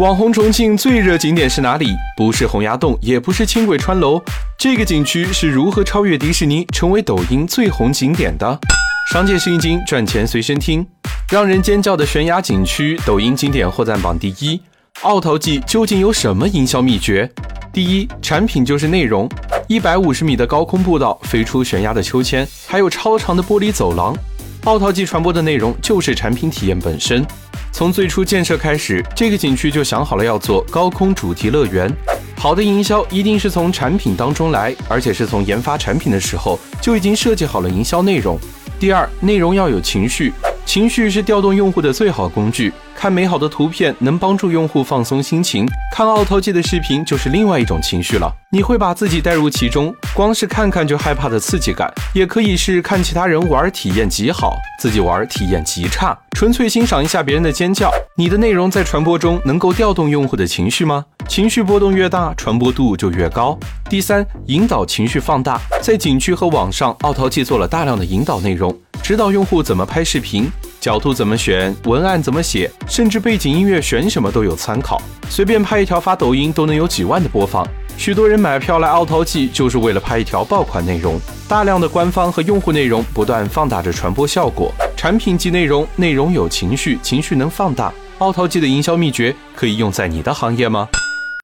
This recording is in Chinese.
网红重庆最热景点是哪里？不是洪崖洞，也不是轻轨穿楼。这个景区是如何超越迪士尼，成为抖音最红景点的？商界是一经，赚钱随身听。让人尖叫的悬崖景区，抖音经典获赞榜第一。奥陶纪究竟有什么营销秘诀？第一，产品就是内容。一百五十米的高空步道，飞出悬崖的秋千，还有超长的玻璃走廊。奥陶纪传播的内容就是产品体验本身。从最初建设开始，这个景区就想好了要做高空主题乐园。好的营销一定是从产品当中来，而且是从研发产品的时候就已经设计好了营销内容。第二，内容要有情绪，情绪是调动用户的最好工具。看美好的图片能帮助用户放松心情，看奥陶纪的视频就是另外一种情绪了。你会把自己带入其中，光是看看就害怕的刺激感，也可以是看其他人玩体验极好，自己玩体验极差，纯粹欣赏一下别人的尖叫。你的内容在传播中能够调动用户的情绪吗？情绪波动越大，传播度就越高。第三，引导情绪放大，在景区和网上，奥陶纪做了大量的引导内容，指导用户怎么拍视频。角度怎么选，文案怎么写，甚至背景音乐选什么都有参考。随便拍一条发抖音都能有几万的播放。许多人买票来奥陶纪就是为了拍一条爆款内容。大量的官方和用户内容不断放大着传播效果。产品及内容，内容有情绪，情绪能放大。奥陶纪的营销秘诀可以用在你的行业吗？